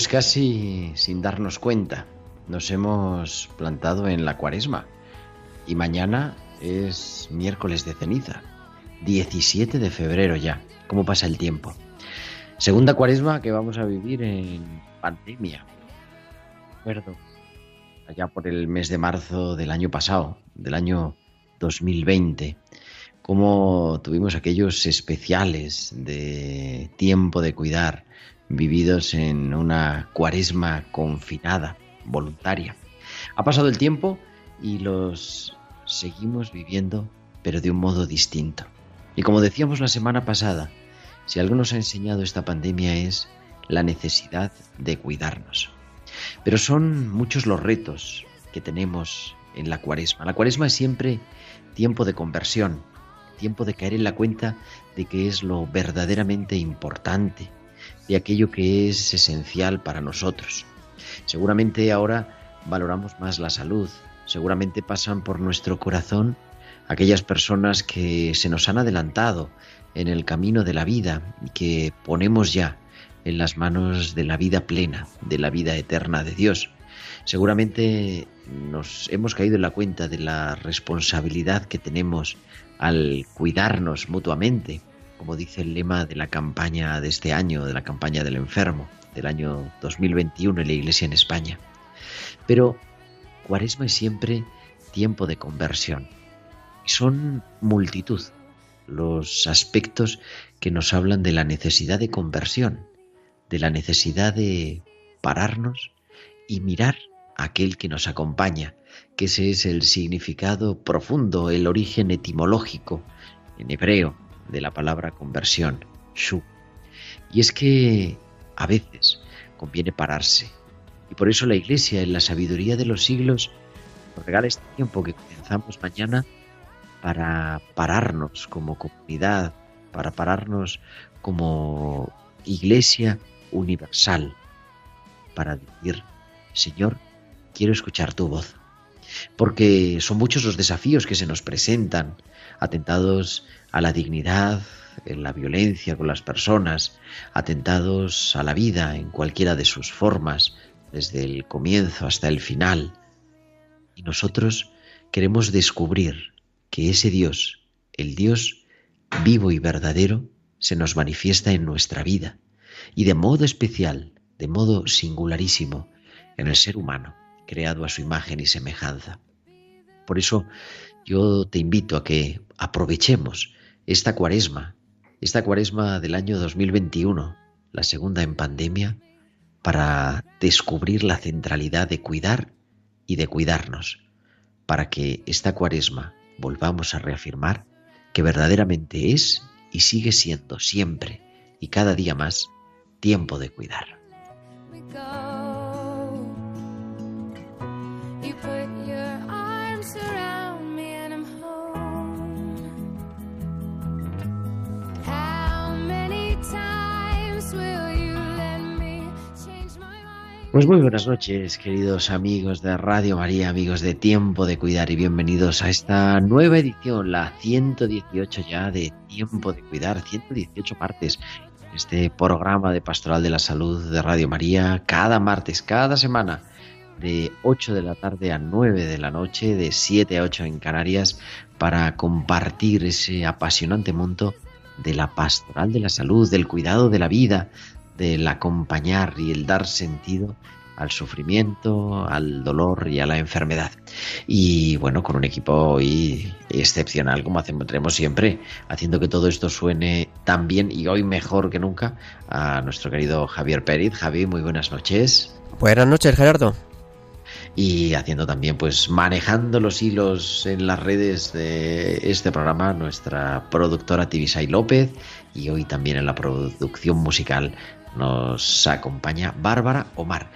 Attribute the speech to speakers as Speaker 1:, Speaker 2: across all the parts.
Speaker 1: Pues casi sin darnos cuenta, nos hemos plantado en la cuaresma. Y mañana es miércoles de ceniza, 17 de febrero ya. ¿Cómo pasa el tiempo? Segunda cuaresma que vamos a vivir en pandemia. Recuerdo, allá por el mes de marzo del año pasado, del año 2020, cómo tuvimos aquellos especiales de tiempo de cuidar vividos en una cuaresma confinada, voluntaria. Ha pasado el tiempo y los seguimos viviendo, pero de un modo distinto. Y como decíamos la semana pasada, si algo nos ha enseñado esta pandemia es la necesidad de cuidarnos. Pero son muchos los retos que tenemos en la cuaresma. La cuaresma es siempre tiempo de conversión, tiempo de caer en la cuenta de que es lo verdaderamente importante, de aquello que es esencial para nosotros. Seguramente ahora valoramos más la salud, seguramente pasan por nuestro corazón aquellas personas que se nos han adelantado en el camino de la vida y que ponemos ya en las manos de la vida plena, de la vida eterna de Dios. Seguramente nos hemos caído en la cuenta de la responsabilidad que tenemos al cuidarnos mutuamente, como dice el lema de la campaña de este año, de la campaña del enfermo, del año 2021 en la Iglesia en España. Pero Cuaresma es siempre tiempo de conversión. Y son multitud los aspectos que nos hablan de la necesidad de conversión, de la necesidad de pararnos y mirar a aquel que nos acompaña, que ese es el significado profundo, el origen etimológico en hebreo de la palabra conversión, shu. Y es que a veces conviene pararse. Y por eso la Iglesia, en la sabiduría de los siglos, nos regala este tiempo que comenzamos mañana para pararnos como comunidad, para pararnos como iglesia universal, para decir, Señor, quiero escuchar tu voz. Porque son muchos los desafíos que se nos presentan, atentados a la dignidad, en la violencia con las personas, atentados a la vida en cualquiera de sus formas, desde el comienzo hasta el final. Y nosotros queremos descubrir que ese Dios, el Dios vivo y verdadero, se nos manifiesta en nuestra vida y de modo especial, de modo singularísimo, en el ser humano, creado a su imagen y semejanza. Por eso yo te invito a que aprovechemos esta cuaresma, esta cuaresma del año 2021, la segunda en pandemia, para descubrir la centralidad de cuidar y de cuidarnos, para que esta cuaresma volvamos a reafirmar que verdaderamente es y sigue siendo siempre y cada día más tiempo de cuidar. Pues muy buenas noches, queridos amigos de Radio María, amigos de Tiempo de Cuidar y bienvenidos a esta nueva edición, la 118 ya de Tiempo de Cuidar, 118 partes. Este programa de Pastoral de la Salud de Radio María, cada martes, cada semana, de 8 de la tarde a 9 de la noche, de 7 a 8 en Canarias, para compartir ese apasionante monto de la pastoral de la salud, del cuidado de la vida, del acompañar y el dar sentido al sufrimiento, al dolor y a la enfermedad. Y bueno, con un equipo hoy excepcional, como hacemos, tenemos siempre, haciendo que todo esto suene tan bien y hoy mejor que nunca, a nuestro querido Javier Pérez. Javi, muy buenas noches.
Speaker 2: Buenas noches, Gerardo.
Speaker 1: Y haciendo también, pues manejando los hilos en las redes de este programa, nuestra productora Tibisay López y hoy también en la producción musical nos acompaña Bárbara Omar.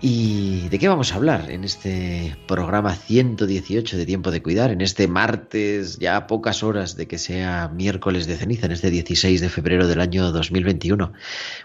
Speaker 1: ¿Y de qué vamos a hablar en este programa 118 de Tiempo de Cuidar, en este martes, ya a pocas horas de que sea miércoles de ceniza, en este 16 de febrero del año 2021?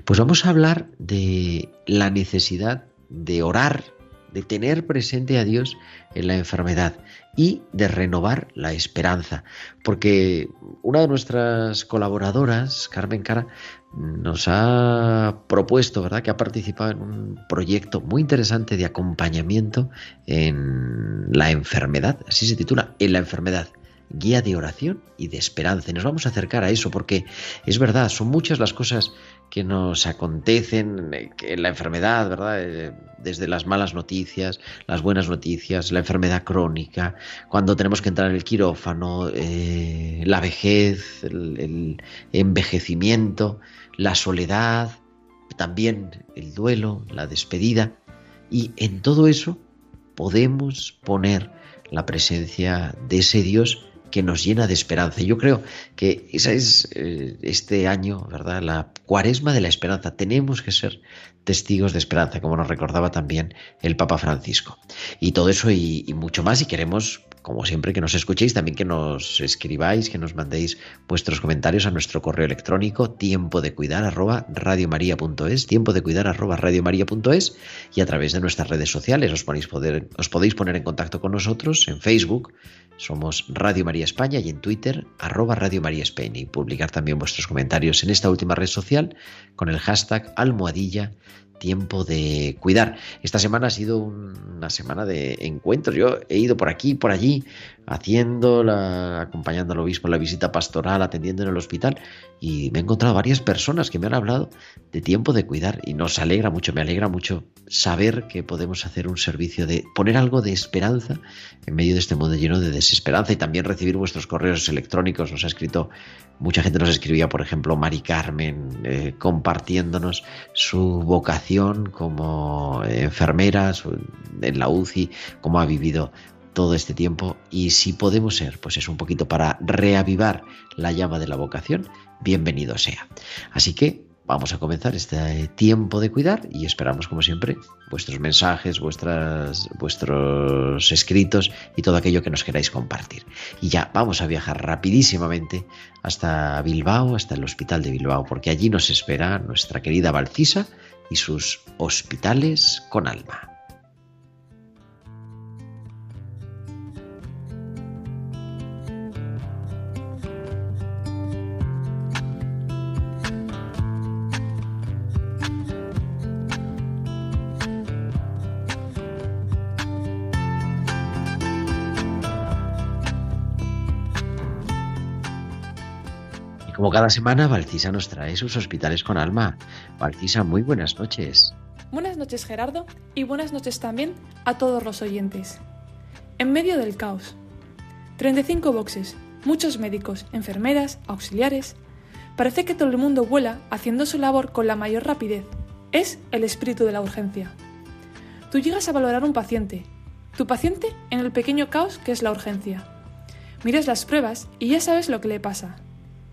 Speaker 1: Pues vamos a hablar de la necesidad de orar, de tener presente a Dios en la enfermedad y de renovar la esperanza. Porque una de nuestras colaboradoras, Carmen Cara, nos ha propuesto, ¿verdad?, que ha participado en un proyecto muy interesante de acompañamiento en la enfermedad, así se titula, en la enfermedad guía de oración y de esperanza. Y nos vamos a acercar a eso porque es verdad, son muchas las cosas que nos acontecen en la enfermedad, ¿verdad? Eh, desde las malas noticias, las buenas noticias, la enfermedad crónica, cuando tenemos que entrar en el quirófano, eh, la vejez, el envejecimiento, la soledad, también el duelo, la despedida. Y en todo eso podemos poner la presencia de ese Dios que nos llena de esperanza. Yo creo que esa es eh, este año, ¿verdad? La cuaresma de la esperanza. Tenemos que ser testigos de esperanza, como nos recordaba también el Papa Francisco. Y todo eso y, y mucho más, y queremos como siempre, que nos escuchéis, también que nos escribáis, que nos mandéis vuestros comentarios a nuestro correo electrónico tiempo de cuidar tiempo de cuidar arroba y a través de nuestras redes sociales. Os, podéis poner en contacto con nosotros en Facebook, somos Radio María España y en Twitter, arroba Radio María España y publicar también vuestros comentarios en esta última red social con el hashtag almohadilla tiempo de cuidar. Esta semana ha sido una semana de encuentros. Yo he ido por aquí, por allí, haciendo, la, acompañando al obispo en la visita pastoral, atendiendo en el hospital, y me he encontrado varias personas que me han hablado de tiempo de cuidar y nos alegra mucho, me alegra mucho saber que podemos hacer un servicio de poner algo de esperanza en medio de este mundo lleno de desesperanza y también recibir vuestros correos electrónicos. Nos ha escrito, mucha gente nos escribía, por ejemplo, Mari Carmen, eh, compartiéndonos su vocación como enfermera en la UCI, cómo ha vivido todo este tiempo y si podemos ser, pues es un poquito para reavivar la llama de la vocación, bienvenido sea. Así que vamos a comenzar este tiempo de cuidar y esperamos como siempre vuestros mensajes, vuestras, vuestros escritos y todo aquello que nos queráis compartir. Y ya vamos a viajar rapidísimamente hasta Bilbao, hasta el hospital de Bilbao, porque allí nos espera nuestra querida Valcisa y sus hospitales con alma. Cada semana, Valcisa nos trae sus hospitales con alma. Valcisa, muy buenas noches.
Speaker 3: Buenas noches, Gerardo, y buenas noches también a todos los oyentes. En medio del caos. 35 boxes, muchos médicos, enfermeras, auxiliares. Parece que todo el mundo vuela haciendo su labor con la mayor rapidez. Es el espíritu de la urgencia. Tú llegas a valorar un paciente, tu paciente en el pequeño caos que es la urgencia. Miras las pruebas y ya sabes lo que le pasa.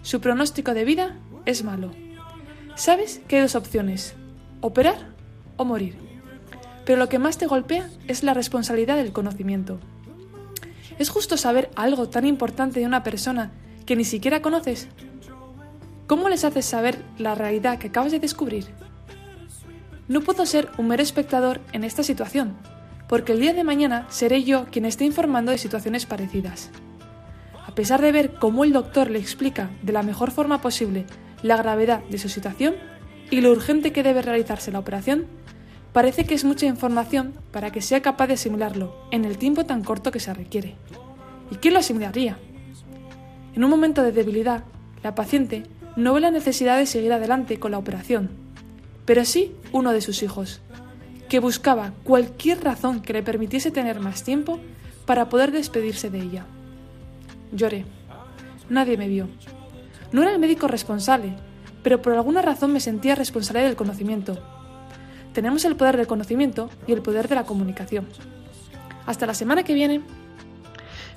Speaker 3: Su pronóstico de vida es malo. Sabes que hay dos opciones, operar o morir. Pero lo que más te golpea es la responsabilidad del conocimiento. ¿Es justo saber algo tan importante de una persona que ni siquiera conoces? ¿Cómo les haces saber la realidad que acabas de descubrir? no puedo ser un mero espectador en esta situación, porque el día de mañana seré yo quien esté informando de situaciones parecidas. Pesar de ver cómo el doctor le explica de la mejor forma posible la gravedad de su situación y lo urgente que debe realizarse la operación, parece que es mucha información para que sea capaz de asimilarlo en el tiempo tan corto que se requiere. ¿Y quién lo asimilaría? En un momento de debilidad, la paciente no ve la necesidad de seguir adelante con la operación, pero sí uno de sus hijos, que buscaba cualquier razón que le permitiese tener más tiempo para poder despedirse de ella. Lloré. Nadie me vio. No era el médico responsable, pero por alguna razón me sentía responsable del conocimiento. Tenemos el poder del conocimiento y el poder de la comunicación. Hasta la semana que viene.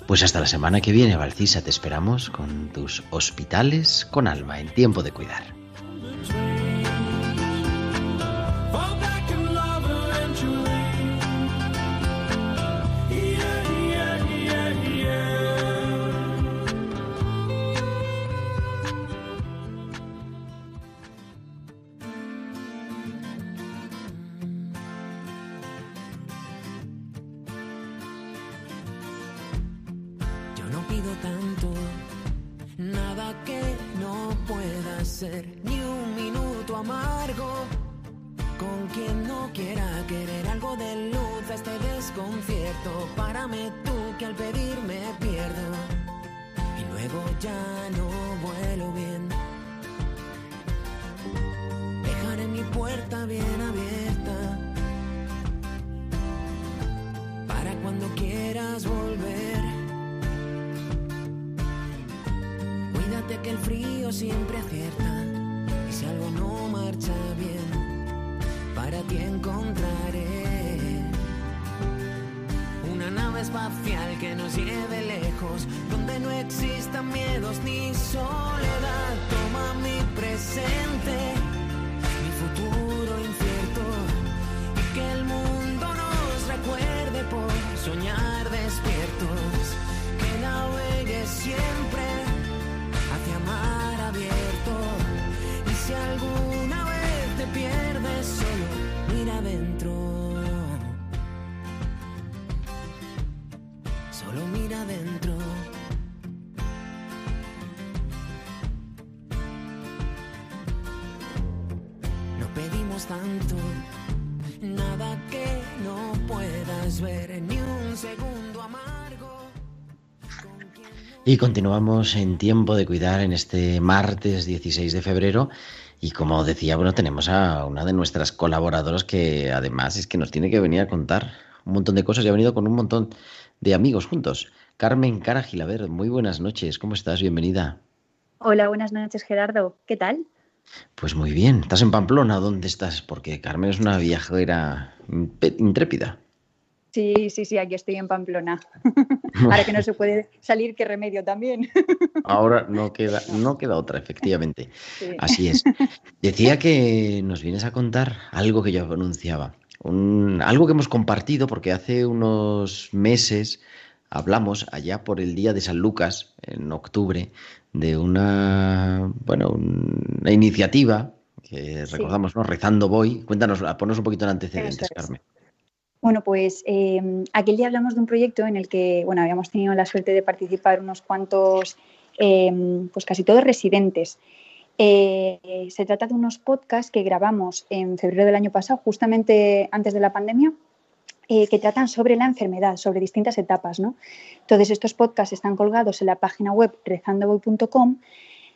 Speaker 1: Pues hasta la semana que viene, Valcisa, te esperamos con tus hospitales con alma en tiempo de cuidar.
Speaker 4: Que el frío siempre acierta. Y si algo no marcha bien, para ti encontraré una nave espacial que nos lleve lejos, donde no existan miedos ni soledad. Toma mi presente, mi futuro incierto y que el mundo nos recuerde por soñar despiertos, que navegue siempre si alguna vez te pierdes, solo mira adentro. Solo mira adentro. No pedimos tanto, nada que no puedas ver, ni un segundo amargo.
Speaker 1: Y continuamos en tiempo de cuidar en este martes 16 de febrero. Y como decía, bueno, tenemos a una de nuestras colaboradoras que además es que nos tiene que venir a contar un montón de cosas y ha venido con un montón de amigos juntos. Carmen Cara Gilaver, muy buenas noches, ¿cómo estás? Bienvenida.
Speaker 5: Hola, buenas noches Gerardo. ¿Qué tal?
Speaker 1: Pues muy bien, ¿estás en Pamplona? ¿Dónde estás? Porque Carmen es una viajera intrépida.
Speaker 5: Sí, sí, sí, aquí estoy en Pamplona. Ahora que no se puede salir, qué remedio también.
Speaker 1: Ahora no queda, no queda otra, efectivamente.
Speaker 5: Sí.
Speaker 1: Así es. Decía que nos vienes a contar algo que yo anunciaba. Un- algo que hemos compartido porque hace unos meses hablamos allá por el día de San Lucas, en octubre, de una, bueno, una iniciativa que
Speaker 5: Sí.
Speaker 1: recordamos, ¿no? Rezando voy. Cuéntanos, ponos un poquito en antecedentes,
Speaker 5: es.
Speaker 1: Carmen.
Speaker 5: Bueno, pues eh, aquel día hablamos de un proyecto en el que, bueno, habíamos tenido la suerte de participar unos cuantos, eh, pues casi todos residentes. Eh, se trata de unos podcasts que grabamos en febrero del año pasado, justamente antes de la pandemia, eh, que tratan sobre la enfermedad, sobre distintas etapas, ¿no? Entonces, estos podcasts están colgados en la página web rezandovoy.com.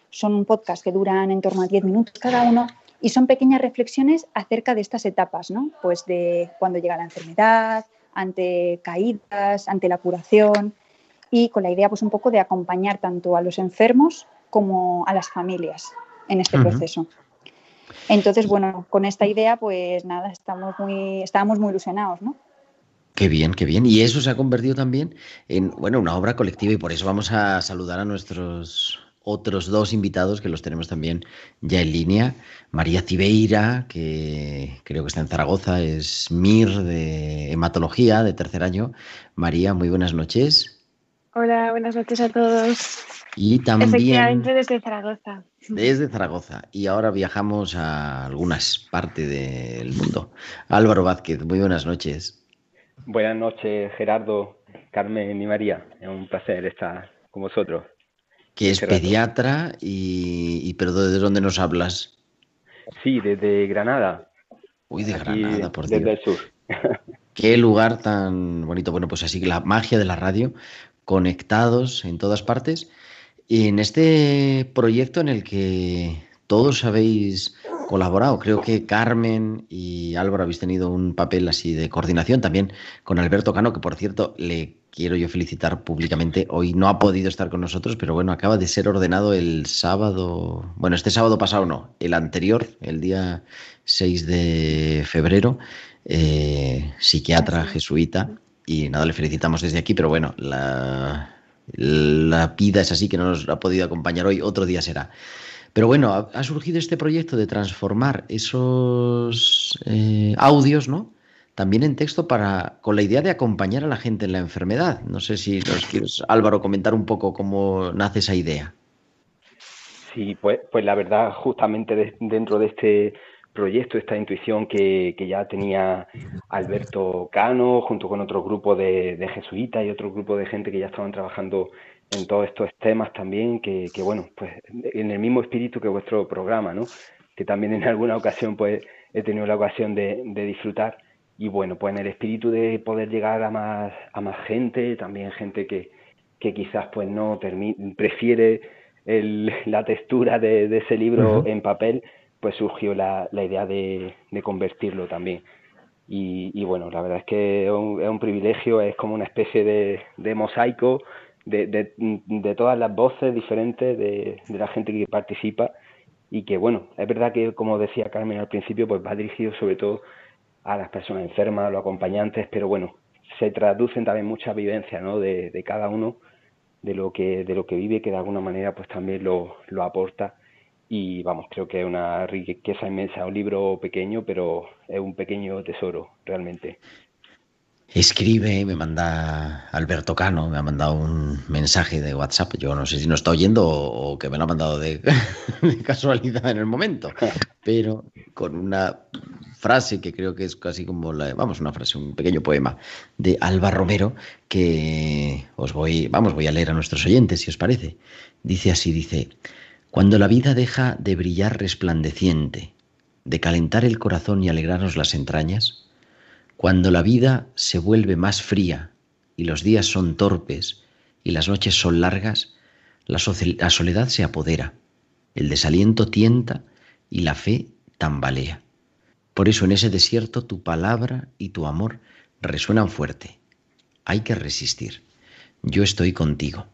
Speaker 5: Son un podcast que duran en torno a 10 minutos cada uno y son pequeñas reflexiones acerca de estas etapas, ¿no? Pues de cuando llega la enfermedad, ante caídas, ante la curación y con la idea pues un poco de acompañar tanto a los enfermos como a las familias en este
Speaker 1: Ujú.
Speaker 5: proceso. Entonces, bueno, con esta idea pues nada, estamos muy, estábamos muy ilusionados, ¿no?
Speaker 1: Qué bien, qué bien. Y eso se ha convertido también en, bueno, una obra colectiva y por eso vamos a saludar a nuestros otros dos invitados que los tenemos también ya en línea. María Cibeira, que creo que está en Zaragoza, es MIR de hematología de tercer año. María, muy buenas noches.
Speaker 6: Hola, buenas noches a todos.
Speaker 1: Y también
Speaker 6: Efectivamente desde Zaragoza.
Speaker 1: desde Zaragoza. Y ahora viajamos a algunas partes del mundo. Álvaro Vázquez, muy buenas noches.
Speaker 7: Buenas noches, Gerardo, Carmen y María. Es un placer estar con vosotros.
Speaker 1: Que es pediatra y, y pero ¿desde dónde nos hablas?
Speaker 7: Sí, desde Granada.
Speaker 1: Uy, de
Speaker 7: aquí,
Speaker 1: Granada, por
Speaker 7: desde
Speaker 1: Dios.
Speaker 7: el sur.
Speaker 1: Qué lugar tan bonito. Bueno, pues así que la magia de la radio, conectados en todas partes. Y en este proyecto en el que todos habéis colaborado, creo que Carmen y Álvaro habéis tenido un papel así de coordinación también con Alberto Cano, que por cierto le quiero yo felicitar públicamente. Hoy no ha podido estar con nosotros, pero bueno, acaba de ser ordenado el sábado, bueno, este sábado pasado no, el anterior, el día 6 de febrero, eh, psiquiatra jesuita. Y nada, le felicitamos desde aquí, pero bueno, la, la vida es así que no nos ha podido acompañar hoy, otro día será. Pero bueno, ha, surgido este proyecto de transformar esos eh, audios, ¿no? También en texto para, con la idea de acompañar a la gente en la enfermedad. No sé si nos quieres, Álvaro, comentar un poco cómo nace esa idea.
Speaker 7: Sí, pues, pues la verdad, justamente de- dentro de este proyecto, esta intuición que, que ya tenía Alberto Cano, junto con otro grupo de, de jesuitas y otro grupo de gente que ya estaban trabajando en todos estos temas también, que, que bueno, pues en el mismo espíritu que vuestro programa, ¿no? Que también en alguna ocasión pues he tenido la ocasión de, de disfrutar. Y bueno, pues en el espíritu de poder llegar a más, a más gente, también gente que, que quizás pues no prefiere el- la textura de, de ese libro
Speaker 1: Ujú.
Speaker 7: en papel, pues surgió la, la idea de, de convertirlo también. Y, y bueno, la verdad es que es un, es un privilegio, es como una especie de, de mosaico de, de, todas las voces diferentes de, de la gente que participa y que bueno, es verdad que como decía Carmen al principio, pues va dirigido sobre todo a las personas enfermas, a los acompañantes, pero bueno, se traducen también muchas vivencias ¿no? de, de cada uno, de lo que, de lo que vive, que de alguna manera pues también lo, lo aporta. Y vamos, creo que es una riqueza inmensa, un libro pequeño, pero es un pequeño tesoro, realmente.
Speaker 1: Escribe, me manda Alberto Cano, me ha mandado un mensaje de WhatsApp. Yo no sé si nos está oyendo o, o que me lo ha mandado de, de casualidad en el momento, pero con una frase que creo que es casi como la, vamos, una frase, un pequeño poema de Alba Romero que os voy, vamos, voy a leer a nuestros oyentes si os parece. Dice así, dice, cuando la vida deja de brillar resplandeciente, de calentar el corazón y alegrarnos las entrañas, cuando la vida se vuelve más fría y los días son torpes y las noches son largas, la, soledad se apodera, el desaliento tienta y la fe tambalea. Por eso en ese desierto tu palabra y tu amor resuenan fuerte. Hay que resistir. Yo estoy contigo.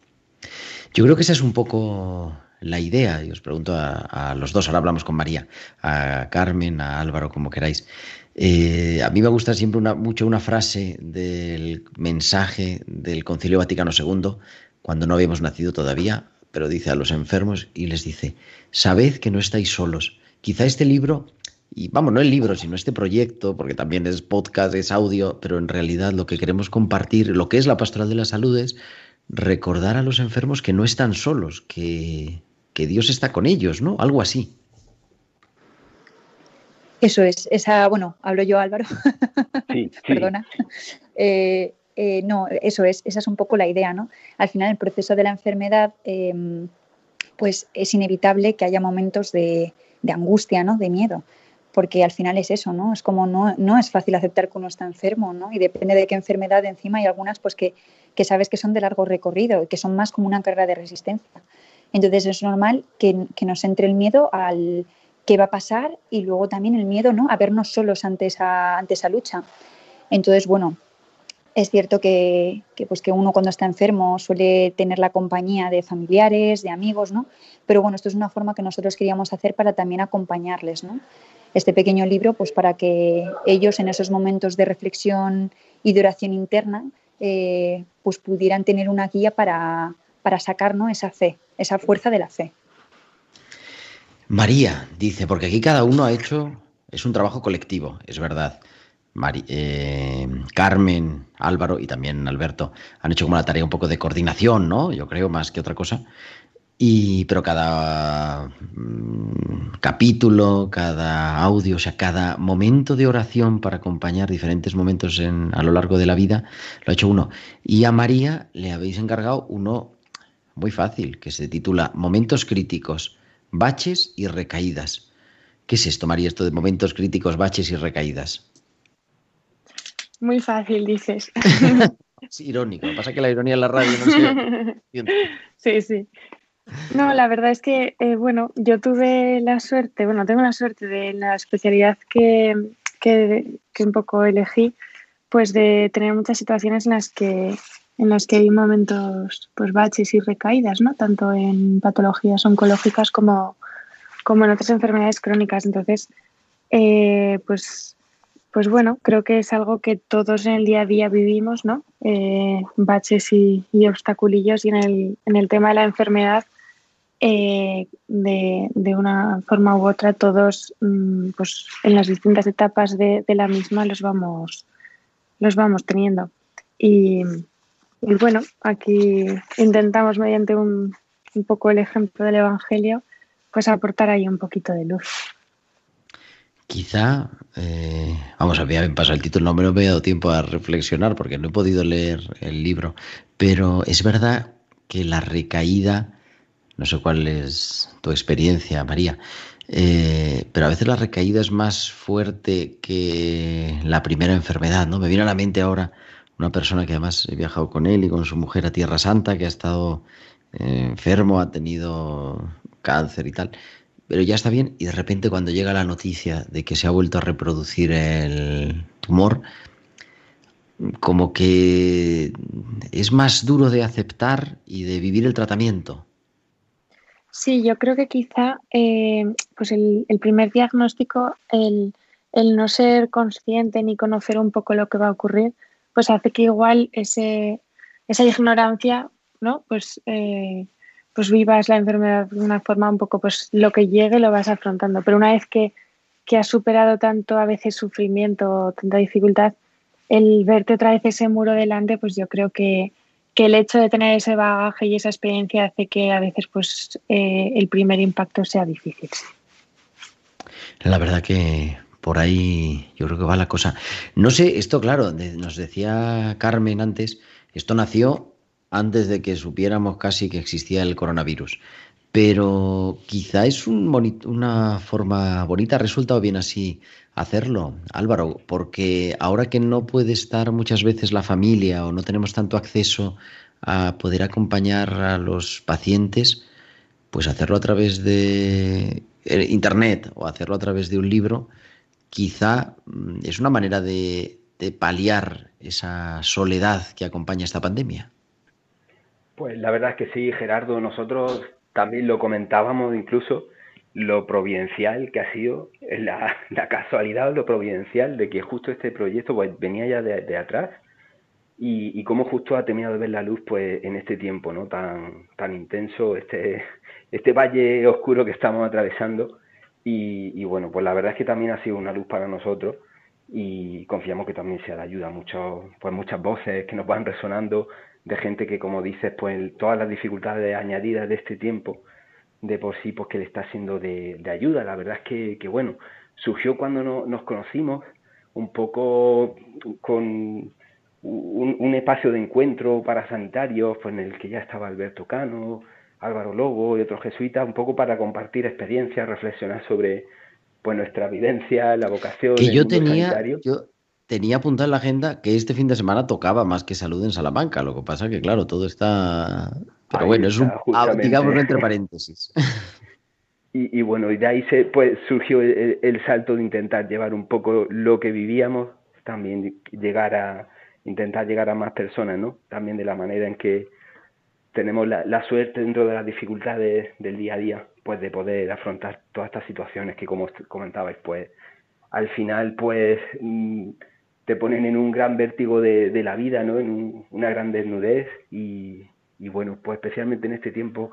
Speaker 1: Yo creo que esa es un poco la idea, y os pregunto a los dos, ahora hablamos con María, a Carmen, a Álvaro, como queráis. Eh, a mí me gusta siempre una- mucho una frase del mensaje del Concilio Vaticano II, cuando no habíamos nacido todavía, pero dice a los enfermos y les dice, sabed que no estáis solos. Quizá este libro, y vamos, no el libro, sino este proyecto, porque también es podcast, es audio, pero en realidad lo que queremos compartir, lo que es la pastoral de la salud es recordar a los enfermos que no están solos, que, que Dios está con ellos, ¿no? Algo así.
Speaker 5: Eso es, esa, bueno, hablo yo Álvaro,
Speaker 7: Sí, sí.
Speaker 5: perdona. Eh, eh, no, eso es, esa es un poco la idea, ¿no? Al final, el proceso de la enfermedad, eh, pues es inevitable que haya momentos de, de angustia, ¿no? De miedo, porque al final es eso, ¿no? Es como no, no es fácil aceptar que uno está enfermo, ¿no? Y depende de qué enfermedad encima hay algunas, pues que, que sabes que son de largo recorrido y que son más como una carrera de resistencia. Entonces es normal que, que nos entre el miedo al qué va a pasar y luego también el miedo ¿no? a vernos solos ante esa, ante esa lucha. Entonces, bueno, es cierto que, que, pues que uno cuando está enfermo suele tener la compañía de familiares, de amigos, ¿no? Pero bueno, esto es una forma que nosotros queríamos hacer para también acompañarles, ¿no? Este pequeño libro, pues para que ellos en esos momentos de reflexión y de oración interna, eh, pues pudieran tener una guía para, para sacar ¿no? esa fe, esa fuerza de la fe.
Speaker 1: María dice, porque aquí cada uno ha hecho, es un trabajo colectivo, es verdad, Mari- eh, Carmen, Álvaro y también Alberto han hecho como la tarea un poco de coordinación, ¿no? Yo creo, más que otra cosa. Y, pero cada mm, capítulo, cada audio, o sea, cada momento de oración para acompañar diferentes momentos en- a lo largo de la vida, lo ha hecho uno. Y a María le habéis encargado uno muy fácil, que se titula Momentos críticos, baches y recaídas. ¿Qué es esto, María, esto de momentos críticos, baches y recaídas?
Speaker 6: Muy fácil, dices.
Speaker 1: Es irónico, lo que pasa es que la ironía en la radio no se.
Speaker 6: Sí, sí. No, la verdad es que, eh, bueno, yo tuve la suerte, bueno, tengo la suerte de la especialidad que, que, que un poco elegí, pues de tener muchas situaciones en las que en las que hay momentos, pues baches y recaídas, ¿no? Tanto en patologías oncológicas como, como en otras enfermedades crónicas. Entonces, eh, pues, pues bueno, creo que es algo que todos en el día a día vivimos, ¿no? Eh, baches y, y obstaculillos y en el, en el tema de la enfermedad, eh, de, de una forma u otra, todos mm, pues, en las distintas etapas de, de la misma los vamos, los vamos teniendo. Y, y bueno, aquí intentamos mediante un, un poco el ejemplo del Evangelio, pues aportar ahí un poquito de luz.
Speaker 1: Quizá, eh, vamos a ver, me pasa el título, no me, no me he dado tiempo a reflexionar porque no he podido leer el libro, pero es verdad que la recaída, no sé cuál es tu experiencia, María, eh, pero a veces la recaída es más fuerte que la primera enfermedad, ¿no? Me viene a la mente ahora una persona que además he viajado con él y con su mujer a Tierra Santa, que ha estado eh, enfermo, ha tenido cáncer y tal, pero ya está bien y de repente cuando llega la noticia de que se ha vuelto a reproducir el tumor, como que es más duro de aceptar y de vivir el tratamiento.
Speaker 6: Sí, yo creo que quizá eh, pues el, el, primer diagnóstico, el, el, no ser consciente ni conocer un poco lo que va a ocurrir, pues hace que igual esa ignorancia, ¿no? Pues, eh, pues vivas la enfermedad de una forma un poco, pues lo que llegue lo vas afrontando. Pero una vez que, que has superado tanto a veces sufrimiento, tanta dificultad, el verte otra vez ese muro delante, pues yo creo que, que el hecho de tener ese bagaje y esa experiencia hace que a veces pues eh, el primer impacto sea difícil.
Speaker 1: La verdad que por ahí yo creo que va la cosa. No sé, esto claro, nos decía Carmen antes, esto nació antes de que supiéramos casi que existía el coronavirus. Pero quizá es una forma bonita, ha resultado bien así hacerlo, Álvaro, porque ahora que no puede estar muchas veces la familia o no tenemos tanto acceso a poder acompañar a los pacientes, pues hacerlo a través de internet o hacerlo a través de un libro, quizá mm, es una manera de, paliar esa soledad que acompaña esta pandemia.
Speaker 7: Pues la verdad es que sí, Gerardo, nosotros también lo comentábamos incluso lo providencial que ha sido, la, casualidad, lo providencial de que justo este proyecto pues, venía ya de, de atrás y, y cómo justo ha terminado de ver la luz pues en este tiempo no tan, tan intenso, este, este valle oscuro que estamos atravesando y, y, bueno, pues la verdad es que también ha sido una luz para nosotros y confiamos que también sea de ayuda a muchos, pues muchas voces que nos van resonando de gente que como dices pues todas las dificultades añadidas de este tiempo de por sí pues que le está siendo de, de ayuda. La verdad es que, que bueno, surgió cuando no, nos conocimos un poco con un, un, espacio de encuentro para sanitarios pues en el que ya estaba Alberto Cano, Álvaro Lobo y otros jesuitas, un poco para compartir experiencias, reflexionar sobre pues nuestra vivencia, la vocación.
Speaker 1: Que yo tenía, sanitario. yo tenía apuntado en la agenda que este fin de semana tocaba más que salud en Salamanca. Lo que pasa que, claro, todo está. Pero
Speaker 7: Ahí
Speaker 1: bueno,
Speaker 7: está,
Speaker 1: es un. ah, Digámoslo entre paréntesis.
Speaker 7: Y, y, bueno, y de ahí se, pues, surgió el, el, salto de intentar llevar un poco lo que vivíamos, también llegar a intentar llegar a más personas, ¿no? También de la manera en que tenemos la, la suerte dentro de las dificultades del día a día, pues de poder afrontar todas estas situaciones que, como comentabais, pues al final, pues mm, te ponen en un gran vértigo de, de la vida, ¿no? En un, una gran desnudez y, y, bueno, pues especialmente en este tiempo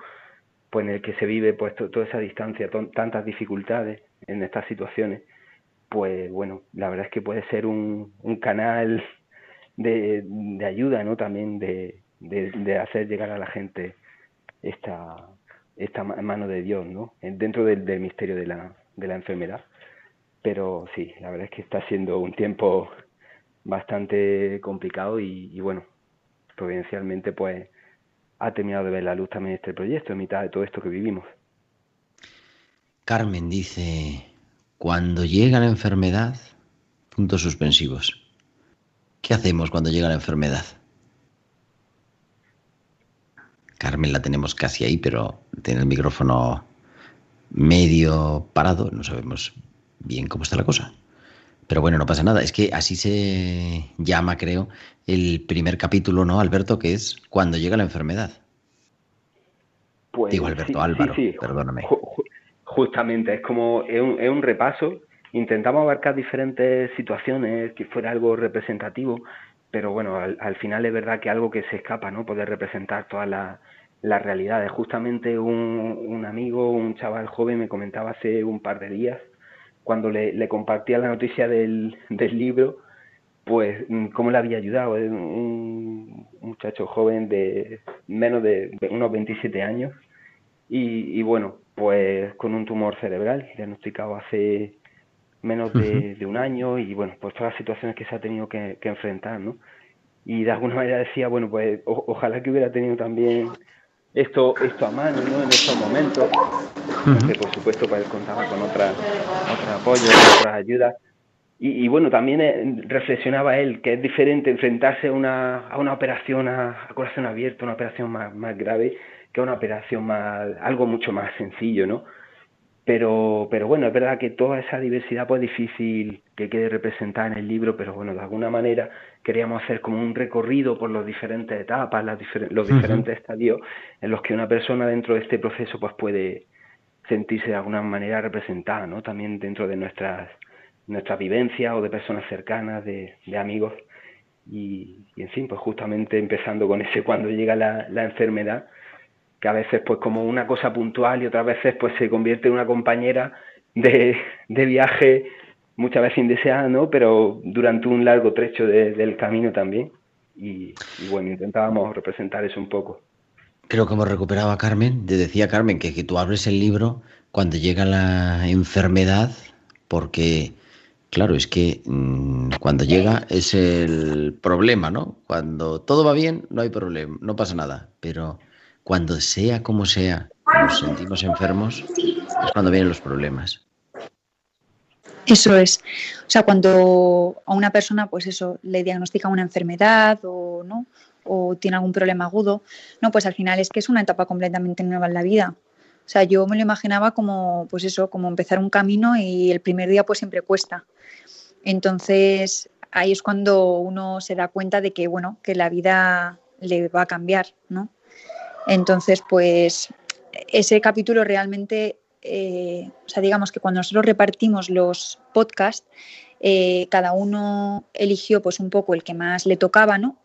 Speaker 7: pues en el que se vive pues to, toda esa distancia, tantas dificultades en estas situaciones, pues bueno, la verdad es que puede ser un, un canal de, de ayuda, ¿no? También de, de, de hacer llegar a la gente esta, esta ma- mano de Dios, ¿no? En- Dentro del, del misterio de la, de la enfermedad. Pero sí, la verdad es que está siendo un tiempo bastante complicado y, y bueno, providencialmente pues ha terminado de ver la luz también este proyecto en mitad de todo esto que vivimos.
Speaker 1: Carmen dice, cuando llega la enfermedad, puntos suspensivos. ¿Qué hacemos cuando llega la enfermedad? Carmen la tenemos casi ahí, pero tiene el micrófono medio parado, no sabemos bien cómo está la cosa. Pero bueno, no pasa nada, es que así se llama, creo, el primer capítulo, ¿no, Alberto? Que es cuando llega la enfermedad.
Speaker 7: Pues,
Speaker 1: Digo Alberto
Speaker 7: sí,
Speaker 1: Álvaro,
Speaker 7: sí, sí,
Speaker 1: perdóname.
Speaker 7: ju- ju- justamente, es como es un, es un repaso. Intentamos abarcar diferentes situaciones, que fuera algo representativo, pero bueno, al, al final es verdad que algo que se escapa, ¿no? Poder representar todas las las realidades. Justamente un, un amigo, un chaval joven me comentaba hace un par de días, cuando le, le compartía la noticia del, del libro, pues mm, cómo le había ayudado. Es un muchacho joven de menos de unos 27 años y, y bueno, pues con un tumor cerebral diagnosticado hace menos de, de un año y bueno, pues todas las situaciones que se ha tenido que, que enfrentar, ¿no? Y de alguna manera decía, bueno, pues o- ojalá que hubiera tenido también esto, esto a mano, ¿no? En estos momentos, que por supuesto pues contaba con otras otros apoyos, otras ayudas. Y, y bueno, también eh, reflexionaba él que es diferente enfrentarse a una, a una operación a, a corazón abierto, una operación más, más grave, que a una operación más, algo mucho más sencillo, ¿no? Pero, pero bueno, es verdad que toda esa diversidad pues es difícil que quede representada en el libro, pero bueno, de alguna manera queríamos hacer como un recorrido por las diferentes etapas, las difer- los diferentes estadios en los que una persona dentro de este proceso pues puede sentirse de alguna manera representada, ¿no? También dentro de nuestras, nuestras vivencias o de personas cercanas, de, de amigos. Y, y en fin, pues justamente empezando con ese cuando llega la, la enfermedad, que a veces pues como una cosa puntual y otras veces pues se convierte en una compañera de, de viaje muchas veces indeseada, ¿no? Pero durante un largo trecho de- del camino también. Y, y bueno, intentábamos representar eso un poco.
Speaker 1: Creo que hemos recuperado a Carmen. Te decía Carmen que, que tú abres el libro cuando llega la enfermedad, porque, claro, es que mm, cuando llega es el problema, ¿no? Cuando todo va bien, no hay problema, no pasa nada. Pero cuando sea como sea, nos sentimos enfermos, es cuando vienen los problemas.
Speaker 5: Eso es. O sea, cuando a una persona, pues eso, le diagnostican una enfermedad o no, o tiene algún problema agudo, no, pues al final es que es una etapa completamente nueva en la vida. O sea, yo me lo imaginaba como, pues eso, como empezar un camino y el primer día pues siempre cuesta. Entonces, ahí es cuando uno se da cuenta de que, bueno, que la vida le va a cambiar, ¿no? Entonces, pues ese capítulo realmente, eh, o sea, digamos que cuando nosotros repartimos los podcasts, eh, cada uno eligió pues un poco el que más le tocaba, ¿no?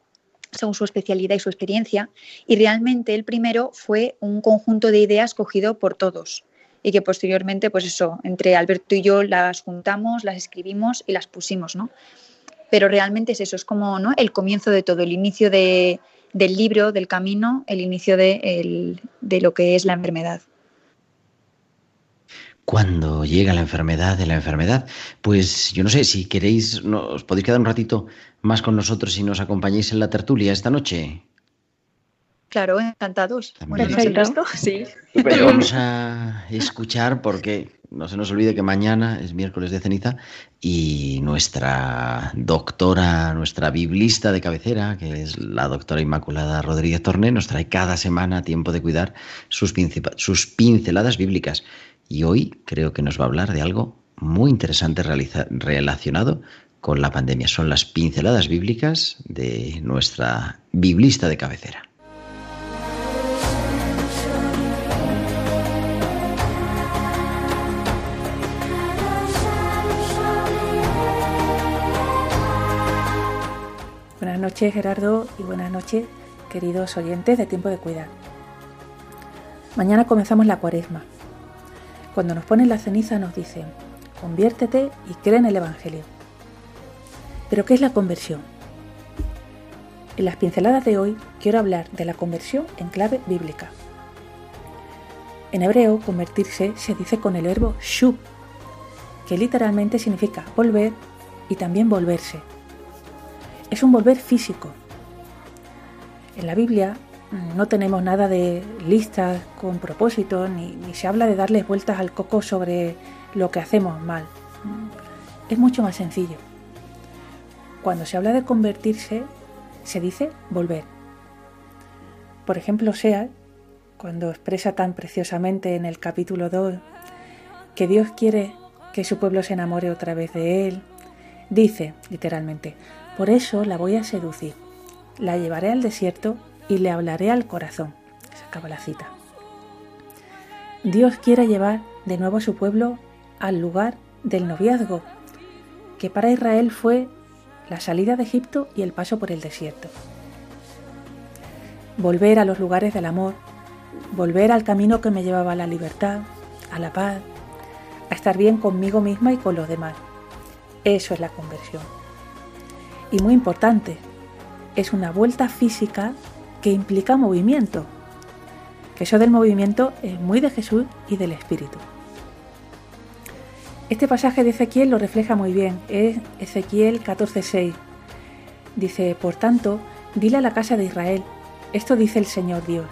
Speaker 5: Según su especialidad y su experiencia. Y realmente el primero fue un conjunto de ideas cogido por todos y que posteriormente, pues eso, entre Alberto y yo las juntamos, las escribimos y las pusimos, ¿no? Pero realmente es eso, es como ¿no? el comienzo de todo, el inicio de, del libro, del camino, el inicio de, el- de lo que es la enfermedad.
Speaker 1: Cuando llega la enfermedad de la enfermedad, pues yo no sé si queréis, no, os podéis quedar un ratito más con nosotros y nos acompañáis en la tertulia esta noche.
Speaker 5: Claro, encantados. Sí.
Speaker 1: Pero vamos a escuchar porque no se nos olvide que mañana es miércoles de ceniza y nuestra doctora, nuestra biblista de cabecera, que es la doctora Inmaculada Rodríguez Torné, nos trae cada semana tiempo de cuidar sus, sus pinceladas bíblicas. Y hoy creo que nos va a hablar de algo muy interesante relacionado con la pandemia. Son las pinceladas bíblicas de nuestra biblista de cabecera.
Speaker 3: Noches Gerardo y buenas noches queridos oyentes de Tiempo de Cuidar. Mañana comenzamos la cuaresma. Cuando nos ponen la ceniza nos dicen,
Speaker 8: conviértete y cree en el Evangelio. Pero ¿qué es la conversión? En las pinceladas de hoy quiero hablar de la conversión en clave bíblica. En hebreo, convertirse se dice con el verbo shub, que literalmente significa volver y también volverse. Es un volver físico. En la Biblia mm, no tenemos nada de listas con propósito, ni, ni se habla de darles vueltas al coco sobre lo que hacemos mal. Mm, Es mucho más sencillo. Cuando se habla de convertirse, se dice volver. Por ejemplo, Sea, cuando expresa tan preciosamente en el capítulo 2 que Dios quiere que su pueblo se enamore otra vez de Él, dice literalmente, por eso la voy a seducir, la llevaré al desierto y le hablaré al corazón. Se acaba la cita. Dios quiere llevar de nuevo a su pueblo al lugar del noviazgo, que para Israel fue la salida de Egipto y el paso por el desierto. Volver a los lugares del amor, volver al camino que me llevaba a la libertad, a la paz, a estar bien conmigo misma y con los demás. Eso es la conversión. Y muy importante, es una vuelta física que implica movimiento. Que eso del movimiento es muy de Jesús y del Espíritu. Este pasaje de Ezequiel lo refleja muy bien. Es Ezequiel 14:6. Dice, por tanto, dile a la casa de Israel, esto dice el Señor Dios,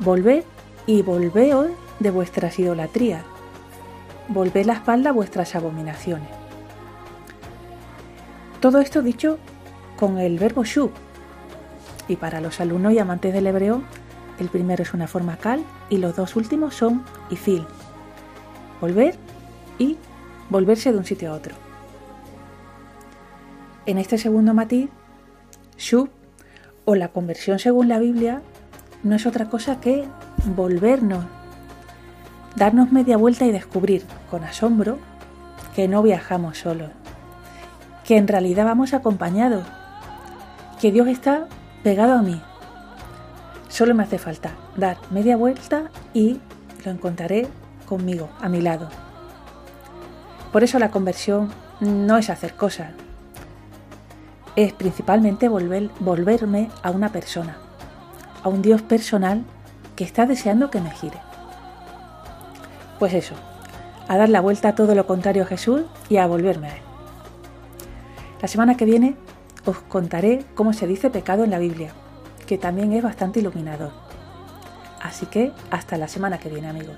Speaker 8: volved y volveos de vuestras idolatrías, volved la espalda a vuestras abominaciones. Todo esto dicho con el verbo shub. Y para los alumnos y amantes del hebreo, el primero es una forma cal y los dos últimos son ifil. Volver y volverse de un sitio a otro. En este segundo matiz, shub o la conversión según la Biblia no es otra cosa que volvernos, darnos media vuelta y descubrir con asombro que no viajamos solos, que en realidad vamos acompañados, que Dios está pegado a mí. Solo me hace falta dar media vuelta y lo encontraré conmigo, a mi lado. Por eso la conversión no es hacer cosas, es principalmente volver, volverme a una persona, a un Dios personal que está deseando que me gire. Pues eso, a dar la vuelta a todo lo contrario a Jesús y a volverme a Él. La semana que viene os contaré cómo se dice pecado en la Biblia, que también es bastante iluminador. Así que hasta la semana que viene amigos.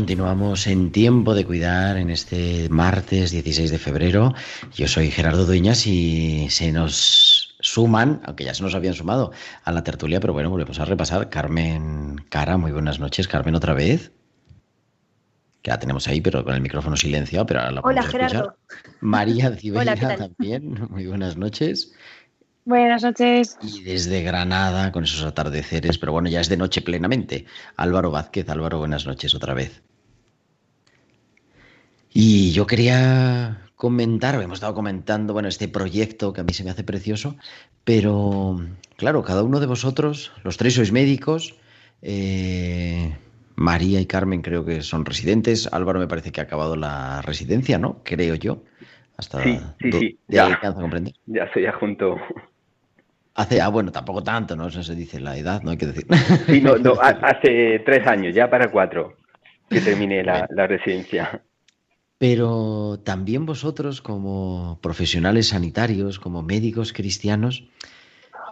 Speaker 1: Continuamos en tiempo de cuidar en este martes 16 de febrero. Yo soy Gerardo Dueñas y se nos suman, aunque ya se nos habían sumado a la tertulia, pero bueno, volvemos a repasar. Carmen Cara, muy buenas noches. Carmen, otra vez. Que la tenemos ahí, pero con el micrófono silenciado, pero ahora la
Speaker 5: Hola,
Speaker 1: escuchar.
Speaker 5: Gerardo.
Speaker 1: María Cibeira también, muy buenas noches.
Speaker 6: Buenas noches.
Speaker 1: Y desde Granada, con esos atardeceres, pero bueno, ya es de noche plenamente. Álvaro Vázquez, Álvaro, buenas noches otra vez. Y yo quería comentar, hemos estado comentando, bueno, este proyecto que a mí se me hace precioso, pero claro, cada uno de vosotros, los tres sois médicos, eh, María y Carmen creo que son residentes, Álvaro me parece que ha acabado la residencia, ¿no? Creo yo. Hasta
Speaker 7: Sí, sí, sí, ya.
Speaker 1: alcanza a comprender.
Speaker 7: Ya estoy ya junto.
Speaker 1: Hace, ah, bueno, tampoco tanto, ¿no? Eso se dice la edad, no hay que decir.
Speaker 7: Sí, no, no, ha- hace tres años, ya para cuatro, que terminé la, la residencia.
Speaker 1: Pero también vosotros como profesionales sanitarios, como médicos cristianos,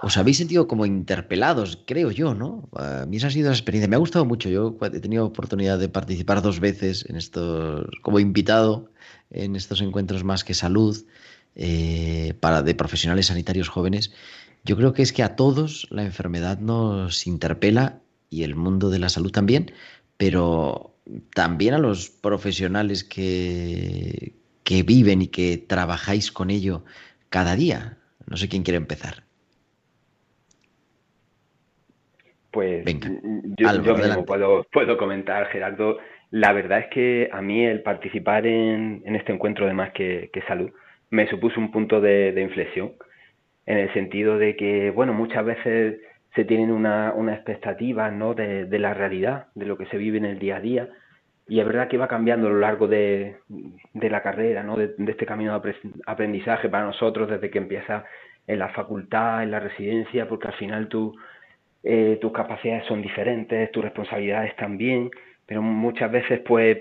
Speaker 1: os habéis sentido como interpelados, creo yo, ¿no? A mí esa ha sido la experiencia. Me ha gustado mucho. Yo he tenido oportunidad de participar dos veces en estos, como invitado en estos encuentros más que salud eh, para de profesionales sanitarios jóvenes. Yo creo que es que a todos la enfermedad nos interpela y el mundo de la salud también, pero también a los profesionales que, que viven y que trabajáis con ello cada día. No sé quién quiere empezar.
Speaker 7: Pues
Speaker 1: Venga,
Speaker 7: yo,
Speaker 1: Álvaro,
Speaker 7: yo mismo
Speaker 1: adelante.
Speaker 7: puedo, puedo comentar, Gerardo. La verdad es que a mí el participar en, en este encuentro de más que, que salud me supuso un punto de, de inflexión, en el sentido de que, bueno, muchas veces se tienen una, una expectativa ¿no? de, de la realidad, de lo que se vive en el día a día, y es verdad que va cambiando a lo largo de, de la carrera, ¿no? de, de este camino de apre- aprendizaje para nosotros desde que empieza en la facultad, en la residencia, porque al final tú eh, tus capacidades son diferentes, tus responsabilidades también, pero muchas veces pues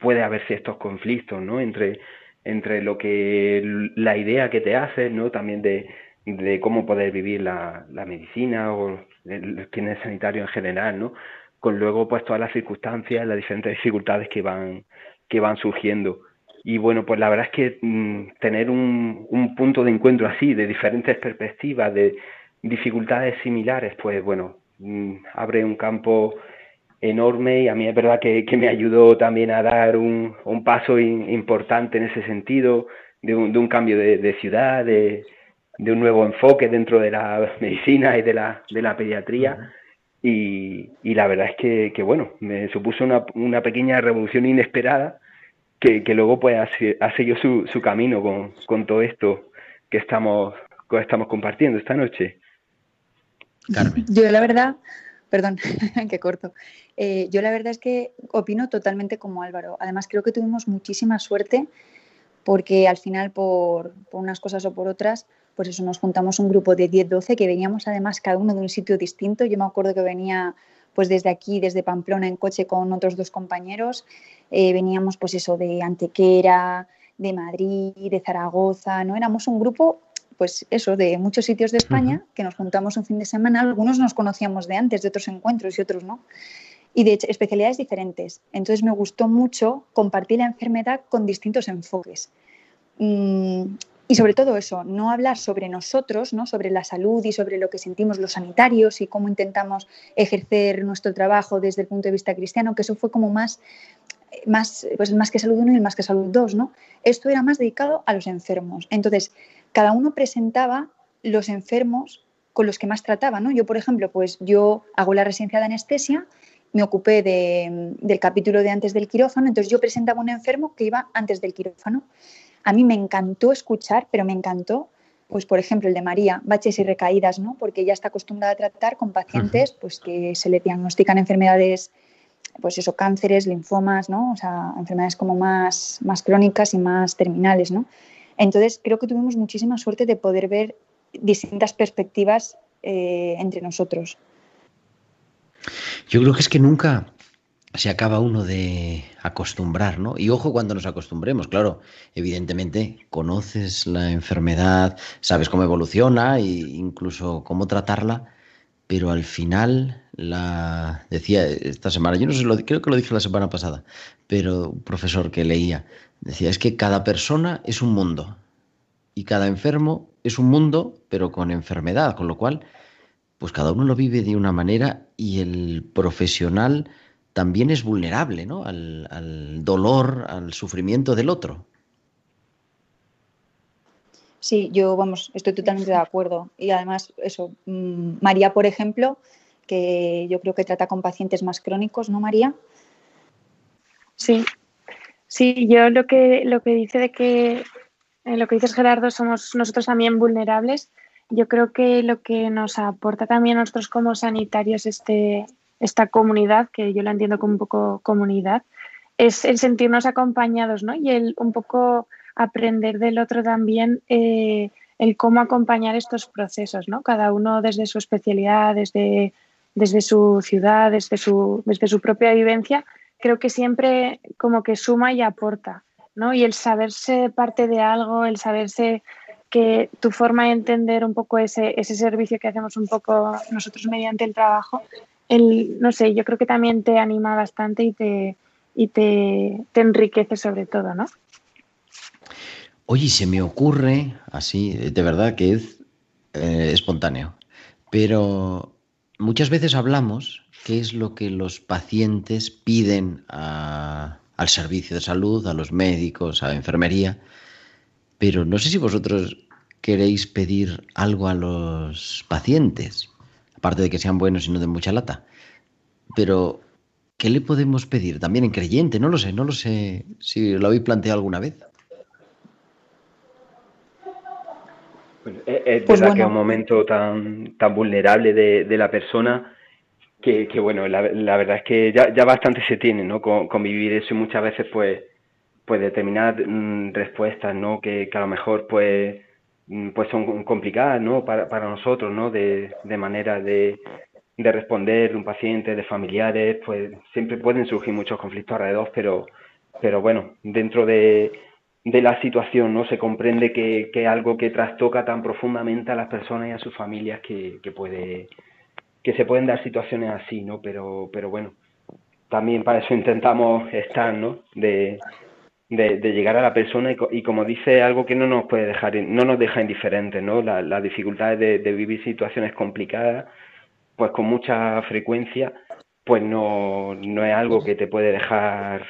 Speaker 7: puede haber ciertos conflictos, ¿no? Entre, entre lo que la idea que te haces, ¿no? También de, de cómo poder vivir la, la medicina o el, es sanitario en general, ¿no? Con luego pues todas las circunstancias, las diferentes dificultades que van, que van surgiendo. Y bueno, pues la verdad es que mm, tener un, un punto de encuentro así, de diferentes perspectivas, de dificultades similares, pues bueno, mm, abre un campo enorme y a mí es verdad que, que me ayudó también a dar un, un paso importante en ese sentido, de un, de un cambio de, de ciudad, de, de un nuevo enfoque dentro de la medicina y de la, de la pediatría. Y, y la verdad es que, que, bueno, me supuso una, una pequeña revolución inesperada que, que luego pues ha, ha seguido su, su camino con, con todo esto que estamos, que estamos compartiendo esta noche.
Speaker 1: Carmen.
Speaker 5: Yo la verdad, perdón, que corto. Eh, yo la verdad es que opino totalmente como Álvaro. Además creo que tuvimos muchísima suerte porque al final por, por unas cosas o por otras, pues eso, nos juntamos un grupo de 10-12 que veníamos además cada uno de un sitio distinto. Yo me acuerdo que venía pues desde aquí, desde Pamplona en coche con otros dos compañeros. Eh, veníamos pues eso de Antequera, de Madrid, de Zaragoza, ¿no? Éramos un grupo pues eso, de muchos sitios de España, que nos juntamos un fin de semana, algunos nos conocíamos de antes, de otros encuentros y otros no, y de especialidades diferentes. Entonces me gustó mucho compartir la enfermedad con distintos enfoques. Mm, y sobre todo eso, no hablar sobre nosotros, ¿no? sobre la salud y sobre lo que sentimos los sanitarios y cómo intentamos ejercer nuestro trabajo desde el punto de vista cristiano, que eso fue como más, más, pues más que salud 1 y más que salud 2. ¿no? Esto era más dedicado a los enfermos. Entonces, cada uno presentaba los enfermos con los que más trataba. ¿no? Yo, por ejemplo, pues yo hago la residencia de anestesia, me ocupé de, del capítulo de antes del quirófano, entonces yo presentaba un enfermo que iba antes del quirófano. A mí me encantó escuchar, pero me encantó, pues por ejemplo, el de María, baches y recaídas, ¿no? porque ella está acostumbrada a tratar con pacientes pues, que se le diagnostican enfermedades, pues eso, cánceres, linfomas, ¿no? o sea, enfermedades como más, más crónicas y más terminales. ¿no? Entonces, creo que tuvimos muchísima suerte de poder ver distintas perspectivas eh, entre nosotros.
Speaker 1: Yo creo que es que nunca se acaba uno de acostumbrar, ¿no? Y ojo cuando nos acostumbremos, claro, evidentemente conoces la enfermedad, sabes cómo evoluciona e incluso cómo tratarla, pero al final la decía esta semana, yo no sé, lo, creo que lo dije la semana pasada, pero un profesor que leía decía es que cada persona es un mundo y cada enfermo es un mundo, pero con enfermedad, con lo cual pues cada uno lo vive de una manera y el profesional también es vulnerable ¿no? al, al, dolor, al sufrimiento del otro.
Speaker 5: Sí, yo, vamos, estoy totalmente de acuerdo. Y además, eso, mmm, María, por ejemplo, que yo creo que trata con pacientes más crónicos, ¿no, María?
Speaker 6: Sí, sí, yo lo que, lo que dice de que, eh, lo que dices Gerardo, somos nosotros también vulnerables. Yo creo que lo que nos aporta también a nosotros como sanitarios este, esta comunidad, que yo la entiendo como un poco comunidad, es el sentirnos acompañados, ¿no? Y el un poco aprender del otro también eh, el cómo acompañar estos procesos, ¿no? Cada uno desde su especialidad, desde, desde su ciudad, desde su, desde su propia vivencia, creo que siempre como que suma y aporta, ¿no? Y el saberse parte de algo, el saberse que tu forma de entender un poco ese, ese servicio que hacemos un poco nosotros mediante el trabajo, el, no sé, yo creo que también te anima bastante y te, y te, te enriquece sobre todo, ¿no?
Speaker 1: Oye, se me ocurre, así, de verdad que es eh, espontáneo, pero muchas veces hablamos qué es lo que los pacientes piden al servicio de salud, a los médicos, a la enfermería, pero no sé si vosotros queréis pedir algo a los pacientes, aparte de que sean buenos y no de mucha lata, pero ¿qué le podemos pedir? También en creyente, no lo sé, no lo sé si lo habéis planteado alguna vez.
Speaker 7: Bueno, es, es
Speaker 5: Pues
Speaker 7: verdad que es
Speaker 5: bueno.
Speaker 7: un momento tan, tan vulnerable de, de la persona que, que, bueno, la, la verdad es que ya, ya bastante se tiene, ¿no? Con, con vivir eso y muchas veces, pues, pues determinadas mm, respuestas, ¿no? Que, que a lo mejor, pues, pues son complicadas, ¿no? Para, para nosotros, ¿no? De, de manera de, de responder de un paciente, de familiares, pues siempre pueden surgir muchos conflictos alrededor, pero, pero bueno, dentro de, de la situación, ¿no? Se comprende que, que es algo que trastoca tan profundamente a las personas y a sus familias que, que puede, que se pueden dar situaciones así, ¿no? Pero, pero bueno, también para eso intentamos estar, ¿no? De, de, llegar a la persona y, y como dice, algo que no nos puede dejar, no nos deja indiferentes, ¿no? La- las dificultades de, vivir situaciones complicadas, pues con mucha frecuencia, pues no, no es algo que te puede dejar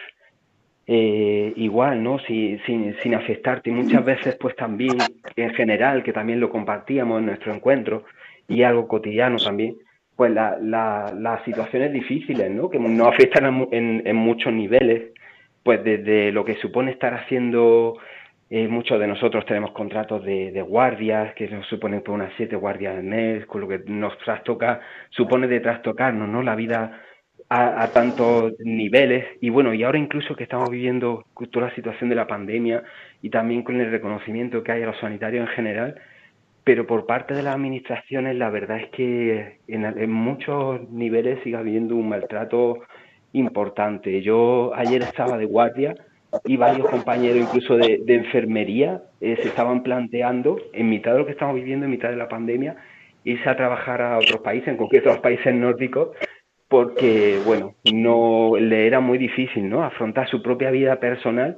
Speaker 7: eh, igual, ¿no? Si- sin, sin afectarte. Y muchas veces, pues también, en general, que también lo compartíamos en nuestro encuentro, y algo cotidiano también, pues la, la- las situaciones difíciles, ¿no? Que nos afectan en, en muchos niveles, pues desde lo que supone estar haciendo, eh, muchos de nosotros tenemos contratos de, guardias, que nos suponen por unas siete guardias al mes, con lo que nos trastoca, supone de trastocarnos, ¿no? La vida a, a tantos niveles y bueno, y ahora incluso que estamos viviendo toda la situación de la pandemia y también con el reconocimiento que hay a los sanitarios en general, pero por parte de las administraciones la verdad es que en, en muchos niveles sigue habiendo un maltrato importante. Yo ayer estaba de guardia y varios compañeros incluso de, enfermería eh, se estaban planteando en mitad de lo que estamos viviendo, en mitad de la pandemia, irse a trabajar a otros países, en concreto a los países nórdicos, porque, bueno, no le era muy difícil, ¿no? Afrontar su propia vida personal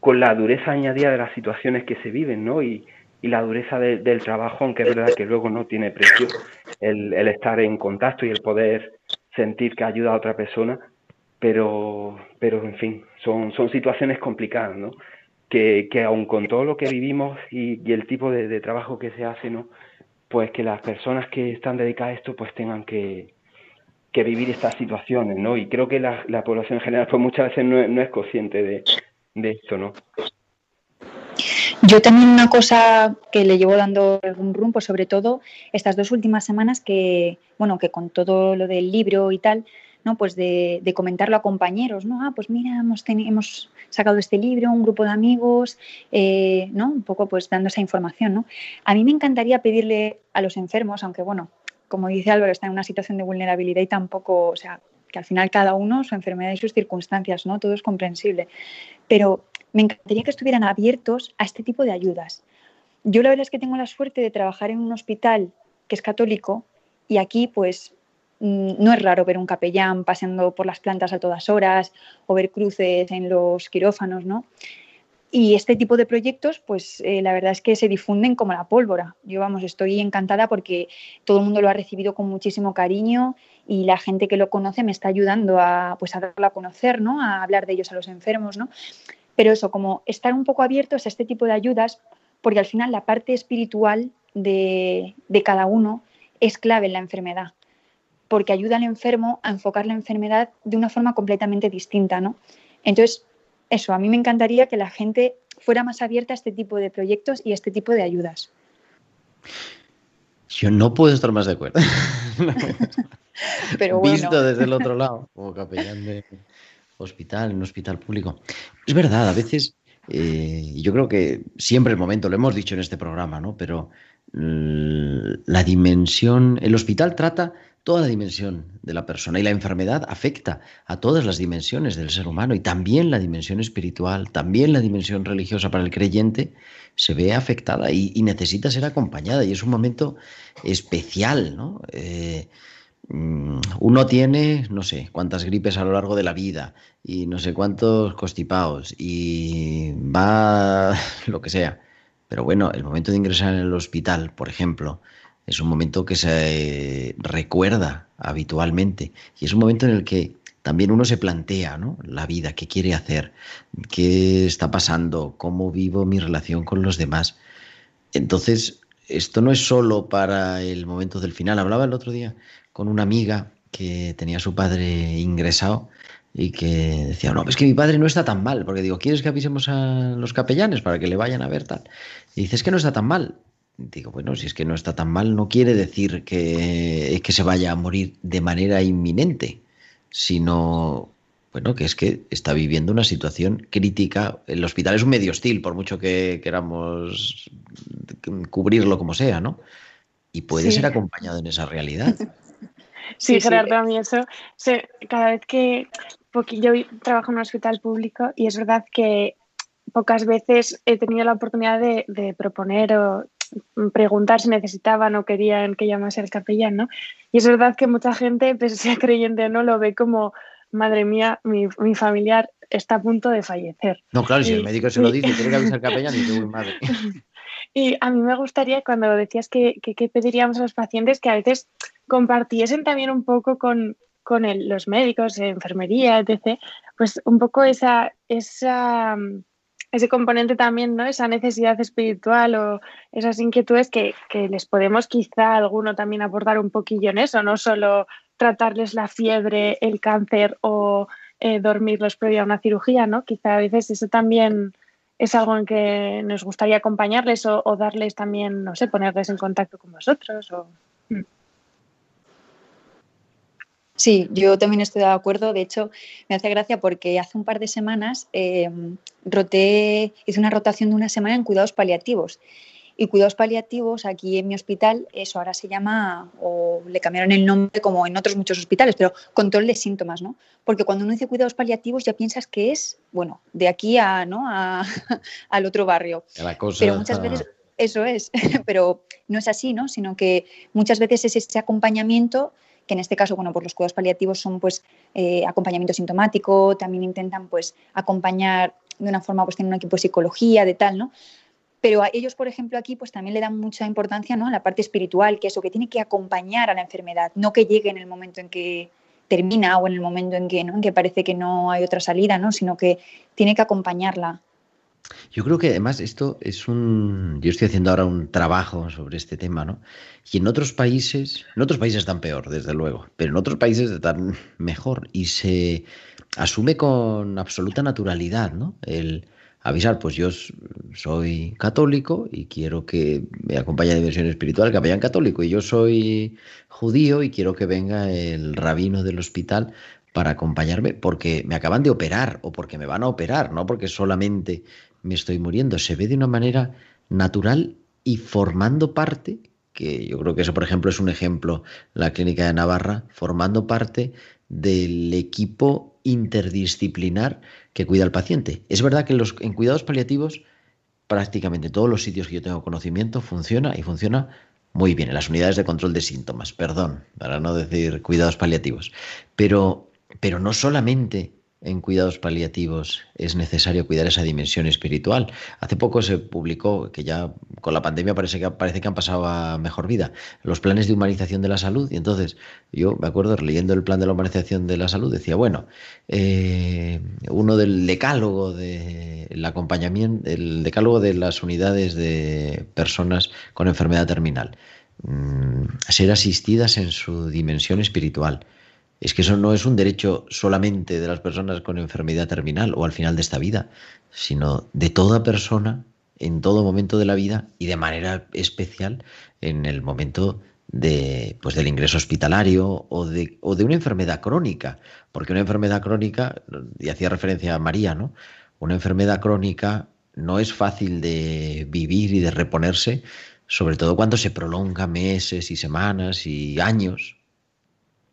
Speaker 7: con la dureza añadida de las situaciones que se viven, ¿no? Y, y la dureza de- del trabajo, aunque es verdad que luego no tiene precio el, el estar en contacto y el poder sentir que ayuda a otra persona, pero, pero en fin, son, son situaciones complicadas, ¿no? Que, que aun con todo lo que vivimos y, y el tipo de, trabajo que se hace, ¿no? Pues que las personas que están dedicadas a esto pues tengan que, que vivir estas situaciones, ¿no? Y creo que la, la población en general pues muchas veces no, no es consciente de, de esto, ¿no?
Speaker 5: Yo también una cosa que le llevo dando algún rumbo, sobre todo estas dos últimas semanas que, bueno, que con todo lo del libro y tal, ¿no? Pues de, de comentarlo a compañeros, ¿no? Ah, pues mira, hemos, hemos sacado este libro, un grupo de amigos, eh, ¿no? Un poco pues dando esa información, ¿no? A mí me encantaría pedirle a los enfermos, aunque bueno, como dice Álvaro, está en una situación de vulnerabilidad y tampoco, o sea, que al final cada uno, su enfermedad y sus circunstancias, ¿no? Todo es comprensible. Pero me encantaría que estuvieran abiertos a este tipo de ayudas. Yo la verdad es que tengo la suerte de trabajar en un hospital que es católico y aquí pues no es raro ver un capellán paseando por las plantas a todas horas o ver cruces en los quirófanos, ¿no? Y este tipo de proyectos, pues eh, la verdad es que se difunden como la pólvora. Yo, vamos, estoy encantada porque todo el mundo lo ha recibido con muchísimo cariño y la gente que lo conoce me está ayudando a, pues, a darlo a conocer, ¿no? A hablar de ellos a los enfermos, ¿no? Pero eso, como estar un poco abiertos a este tipo de ayudas, porque al final la parte espiritual de, de cada uno es clave en la enfermedad, porque ayuda al enfermo a enfocar la enfermedad de una forma completamente distinta, ¿no? Entonces, eso, a mí me encantaría que la gente fuera más abierta a este tipo de proyectos y a este tipo de ayudas.
Speaker 1: Yo no puedo estar más de acuerdo.
Speaker 5: Pero bueno.
Speaker 1: Visto desde el otro lado, como capellán de hospital, en un hospital público. Es verdad, a veces, eh, yo creo que siempre el momento, lo hemos dicho en este programa, ¿no? Pero mm, la dimensión, el hospital trata toda la dimensión de la persona y la enfermedad afecta a todas las dimensiones del ser humano y también la dimensión espiritual, también la dimensión religiosa para el creyente se ve afectada y, necesita ser acompañada y es un momento especial, ¿no? Eh, mm, uno tiene, no sé, cuántas gripes a lo largo de la vida y no sé cuántos constipados y va lo que sea. Pero bueno, el momento de ingresar en el hospital, por ejemplo, es un momento que se recuerda habitualmente y es un momento en el que también uno se plantea ¿no? la vida, qué quiere hacer, qué está pasando, cómo vivo mi relación con los demás. Entonces, esto no es solo para el momento del final. Hablaba el otro día con una amiga que tenía su padre ingresado y que decía, no, es que mi padre no está tan mal, porque digo, ¿quieres que avisemos a los capellanes para que le vayan a ver tal? Y dice, es que no está tan mal. Digo, bueno, si es que no está tan mal, no quiere decir que, que se vaya a morir de manera inminente, sino, bueno, que es que está viviendo una situación crítica. El hospital es un medio hostil, por mucho que queramos cubrirlo como sea, ¿no? Y puede
Speaker 6: Sí.
Speaker 1: ser acompañado en esa realidad.
Speaker 6: Sí,
Speaker 5: Sí, sí.
Speaker 6: Gerardo, a mí eso, se- cada vez que, porque yo trabajo en un hospital público y es verdad que pocas veces he tenido la oportunidad de, de proponer o preguntar si necesitaban o querían que llamase al capellán, ¿no? Y es verdad que mucha gente, pese sea creyente o no, lo ve como, madre mía, mi, mi familiar está a punto de fallecer.
Speaker 1: No, claro, si
Speaker 6: Y-
Speaker 1: el médico se lo dice, tiene que avisar al capellán y dice, madre.
Speaker 6: Y a mí me gustaría, cuando decías que, que, que pediríamos a los pacientes, que a veces compartiesen también un poco con, con el- los médicos, enfermería, etc., pues un poco esa, esa, mm, ese componente también, ¿no? Esa necesidad espiritual o esas inquietudes que, que les podemos quizá alguno también aportar un poquillo en eso, no solo tratarles la fiebre, el cáncer o eh, dormirlos previo a una cirugía, ¿no? Quizá a veces eso también es algo en que nos gustaría acompañarles o, o darles también, no sé, ponerles en contacto con vosotros. O...
Speaker 5: Sí, yo también estoy de acuerdo. De hecho, me hace gracia porque hace un par de semanas eh, roté, hice una rotación de una semana en cuidados paliativos. Y cuidados paliativos aquí en mi hospital, eso ahora se llama, o le cambiaron el nombre como en otros muchos hospitales, pero control de síntomas, ¿no? Porque cuando uno dice cuidados paliativos ya piensas que es, bueno, de aquí a, ¿no? a, al otro barrio.
Speaker 1: La cosa
Speaker 5: Pero muchas veces eso es, pero no es así, ¿no? Sino que muchas veces es ese acompañamiento, que en este caso, bueno, pues los cuidados paliativos son pues eh, acompañamiento sintomático, también intentan pues acompañar de una forma, pues tienen un equipo de psicología, de tal, ¿no? Pero a ellos, por ejemplo, aquí pues también le dan mucha importancia ¿no? a la parte espiritual, que eso, que tiene que acompañar a la enfermedad, no que llegue en el momento en que termina o en el momento en que, ¿no? en que parece que no hay otra salida, ¿no? sino que tiene que acompañarla.
Speaker 1: Yo creo que además esto es un. Yo estoy haciendo ahora un trabajo sobre este tema, ¿no? Y en otros países, en otros países están peor, desde luego, pero en otros países están mejor y se asume con absoluta naturalidad, ¿no? El avisar, pues yo soy católico y quiero que me acompañe a dimensión espiritual el capellán católico, y yo soy judío y quiero que venga el rabino del hospital para acompañarme porque me acaban de operar o porque me van a operar, no porque solamente me estoy muriendo. Se ve de una manera natural y formando parte, que yo creo que eso, por ejemplo, es un ejemplo, la clínica de Navarra, formando parte del equipo interdisciplinar que cuida al paciente. Es verdad que en, cuidados paliativos, prácticamente todos los sitios que yo tengo conocimiento funciona y funciona muy bien, en las unidades de control de síntomas, perdón, para no decir cuidados paliativos. Pero, pero no solamente en cuidados paliativos es necesario cuidar esa dimensión espiritual. Hace poco se publicó que ya con la pandemia parece que, parece que han pasado a mejor vida los planes de humanización de la salud. Y entonces yo me acuerdo leyendo el plan de la humanización de la salud, decía, bueno, eh, uno del decálogo del acompañamiento, el decálogo de las unidades de personas con enfermedad terminal, mm, ser asistidas en su dimensión espiritual. Es que eso no es un derecho solamente de las personas con enfermedad terminal o al final de esta vida, sino de toda persona en todo momento de la vida y de manera especial en el momento de, pues, del ingreso hospitalario o de, o de una enfermedad crónica. Porque una enfermedad crónica, y hacía referencia a María, ¿no? Una enfermedad crónica no es fácil de vivir y de reponerse, sobre todo cuando se prolonga meses y semanas y años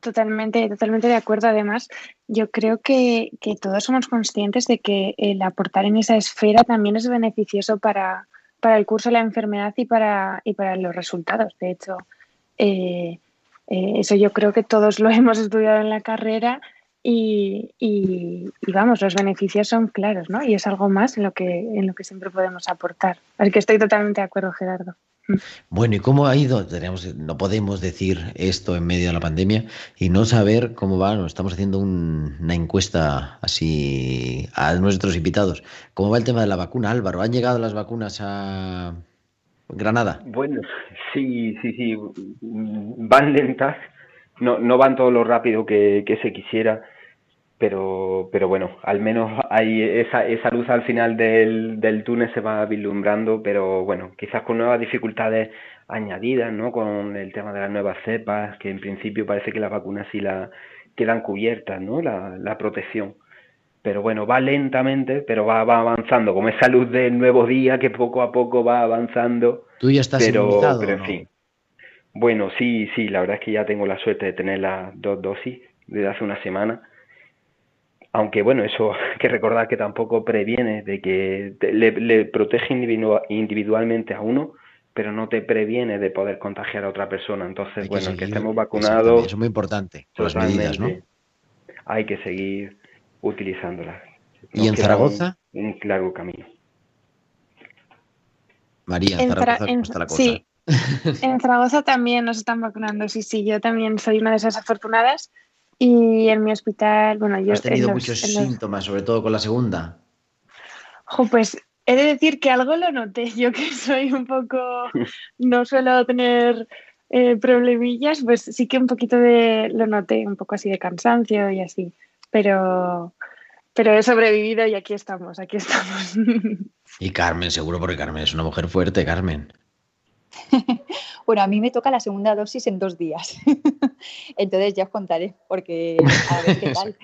Speaker 6: Totalmente, totalmente de acuerdo. Además, yo creo que, todos somos conscientes de que el aportar en esa esfera también es beneficioso para, el curso de la enfermedad y para, los resultados. De hecho, eh, eh, eso yo creo que todos lo hemos estudiado en la carrera y, vamos, los beneficios son claros, ¿no? Y es algo más en lo que siempre podemos aportar. Así que estoy totalmente de acuerdo, Gerardo.
Speaker 1: Bueno, ¿y cómo ha ido? Tenemos, no podemos decir esto en medio de la pandemia y no saber cómo va. Nos estamos haciendo un- una encuesta así a nuestros invitados. ¿Cómo va el tema de la vacuna, Álvaro? ¿Han llegado las vacunas a Granada?
Speaker 7: Bueno, sí, sí, sí, mm, van lentas, no, no van todo lo rápido que, que se quisiera, pero, pero bueno, al menos hay esa, esa luz al final del, del túnel se va vislumbrando, pero bueno, quizás con nuevas dificultades añadidas, ¿no? Con el tema de las nuevas cepas, que en principio parece que las vacunas sí la quedan cubiertas, ¿no? La, la protección. Pero bueno, va lentamente, pero va, va avanzando, como esa luz del nuevo día que poco a poco va avanzando.
Speaker 1: ¿Tú ya estás
Speaker 7: pero,
Speaker 1: inmunizado
Speaker 7: pero en
Speaker 1: no?
Speaker 7: fin. Bueno, sí, sí, la verdad es que ya tengo la suerte de tener las dos dosis desde hace una semana. Aunque bueno, eso hay que recordar que tampoco previene de que te- le, le protege individu- individualmente a uno, pero no te previene de poder contagiar a otra persona. Entonces,
Speaker 1: que
Speaker 7: bueno, el que
Speaker 1: seguir-
Speaker 7: estemos vacunados,
Speaker 1: Eso es muy importante, las medidas, ¿no?
Speaker 7: hay que seguir utilizándolas.
Speaker 1: ¿Y
Speaker 7: Nos
Speaker 1: en
Speaker 7: queda
Speaker 1: Zaragoza?
Speaker 7: Un, un largo camino.
Speaker 1: María,
Speaker 6: En
Speaker 1: Zaragoza,
Speaker 6: Zara-
Speaker 1: ¿cómo
Speaker 6: en-
Speaker 1: está la cosa?
Speaker 6: sí. En Zaragoza también nos están vacunando, sí, sí, yo también soy una de esas afortunadas y en mi hospital, bueno, yo
Speaker 1: ¿Has tenido
Speaker 6: los-
Speaker 1: muchos
Speaker 6: los-
Speaker 1: síntomas, sobre todo con la segunda?
Speaker 6: Jo, pues he de decir que algo lo noté, yo que soy un poco, no suelo tener eh, problemillas, pues sí que un poquito de, lo noté, un poco así de cansancio y así, pero, pero he sobrevivido y aquí estamos, aquí estamos.
Speaker 1: Y Carmen, seguro, porque Carmen es una mujer fuerte, Carmen.
Speaker 5: Bueno, a mí me toca la segunda dosis en dos días. Entonces ya os contaré, porque a ver qué tal.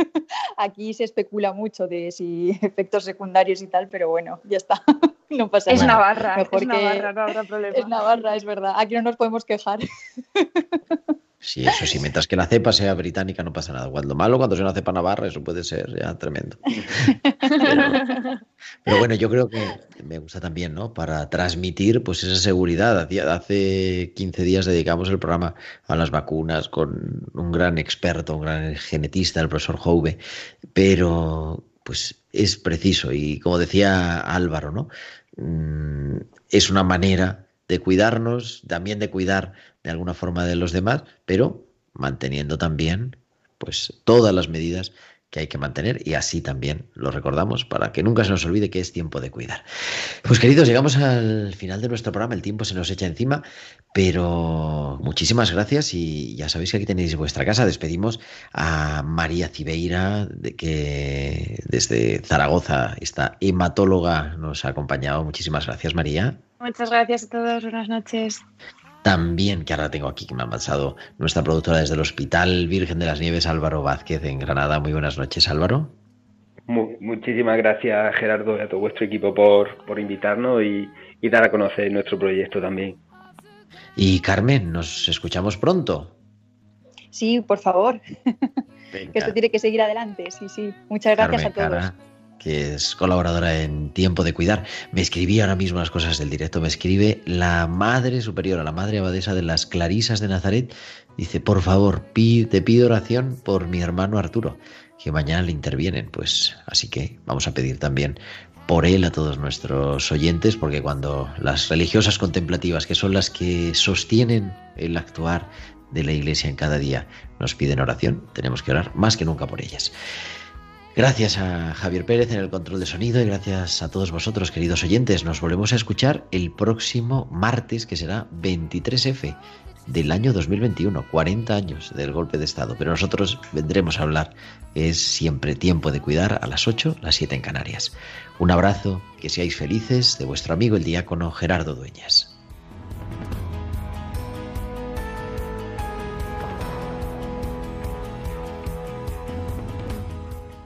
Speaker 5: Aquí se especula mucho de si efectos secundarios y tal, pero bueno, ya está. No pasa
Speaker 6: es
Speaker 5: nada.
Speaker 6: Navarra, es Navarra, no habrá problema.
Speaker 5: Es Navarra, es verdad. Aquí no nos podemos quejar.
Speaker 1: Sí, eso sí, mientras que la cepa sea británica no pasa nada. Cuando malo, cuando sea una cepa navarra, eso puede ser ya tremendo. Pero, bueno, yo creo que me gusta también, ¿no? Para transmitir pues esa seguridad. Hace 15 días dedicamos el programa a las vacunas con un gran experto, un gran genetista, el profesor Jouve, pero pues es preciso y como decía Álvaro, ¿no? Mm, es una manera de cuidarnos, también de cuidar de alguna forma de los demás, pero manteniendo también pues todas las medidas que hay que mantener y así también lo recordamos para que nunca se nos olvide que es tiempo de cuidar. Pues queridos, llegamos al final de nuestro programa, el tiempo se nos echa encima, pero muchísimas gracias y ya sabéis que aquí tenéis vuestra casa. Despedimos a María Cibeira, de que desde Zaragoza, esta hematóloga, nos ha acompañado. Muchísimas gracias, María.
Speaker 6: Muchas gracias a todos, buenas noches.
Speaker 1: También, que ahora tengo aquí que me ha pasado nuestra productora desde el Hospital Virgen de las Nieves, Álvaro Vázquez, en Granada. Muy buenas noches, Álvaro.
Speaker 7: Mu- muchísimas gracias, Gerardo, y a todo vuestro equipo por, por invitarnos y, y dar a conocer nuestro proyecto también.
Speaker 1: Y Carmen, nos escuchamos pronto.
Speaker 5: Sí, por favor,
Speaker 1: Venga,
Speaker 5: que esto tiene que seguir adelante. Sí, sí. Muchas gracias
Speaker 1: Carmen
Speaker 5: a todos.
Speaker 1: Cara, que es colaboradora en Tiempo de Cuidar. Me escribí ahora mismo las cosas del directo. Me escribe la madre superiora, la madre abadesa de las Clarisas de Nazaret. Dice, por favor, te pido oración por mi hermano Arturo, que mañana le intervienen. Pues así que vamos a pedir también por él a todos nuestros oyentes, porque cuando las religiosas contemplativas, que son las que sostienen el actuar de la iglesia en cada día, nos piden oración, tenemos que orar más que nunca por ellas. Gracias a Javier Pérez en el control de sonido y gracias a todos vosotros, queridos oyentes. Nos volvemos a escuchar el próximo martes, que será 23F del año 2021, 40 años del golpe de Estado. Pero nosotros vendremos a hablar, es siempre tiempo de cuidar, a las 8, las 7 en Canarias. Un abrazo, que seáis felices, de vuestro amigo el diácono Gerardo Dueñas.